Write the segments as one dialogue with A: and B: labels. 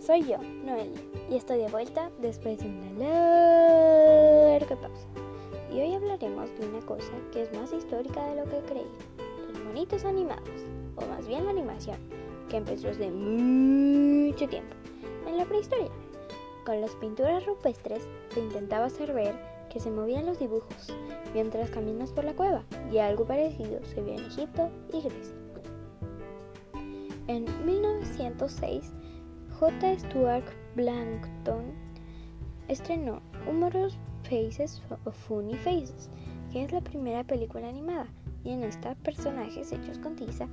A: soy yo, Noelia, y estoy de vuelta después de una larga pausa. Y hoy hablaremos de una cosa que es más histórica de lo que creí, los monitos animados, o más bien la animación, que empezó hace mucho tiempo, en la prehistoria. Con las pinturas rupestres se intentaba hacer ver que se movían los dibujos mientras caminas por la cueva, y algo parecido se vio en Egipto y Grecia. En 1906, J. Stuart Blankton estrenó Humorous Faces o Funny Faces, que es la primera película animada, y en esta personajes hechos con tiza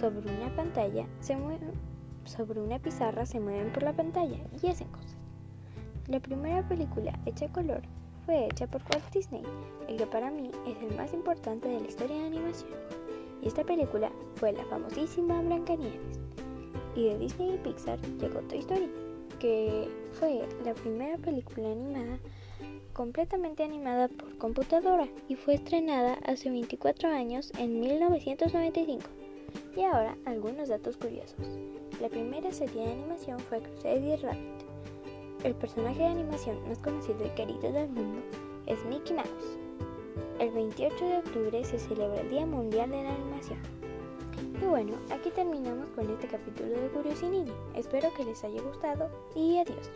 A: sobre una pantalla sobre una pizarra se mueven por la pantalla y hacen cosas. La primera película hecha a color fue hecha por Walt Disney, el que para mí es el más importante de la historia de animación. Y esta película fue la famosísima Blancanieves. Y de Disney y Pixar llegó Toy Story, que fue la primera película animada completamente animada por computadora y fue estrenada hace 24 años en 1995. Y ahora algunos datos curiosos. La primera serie de animación fue Crusader Rabbit. El personaje de animación más conocido y querido del mundo es Mickey Mouse. El 28 de octubre se celebra el Día Mundial de la Animación. Bueno, aquí terminamos con este capítulo de Curiosinini. Espero que les haya gustado y adiós.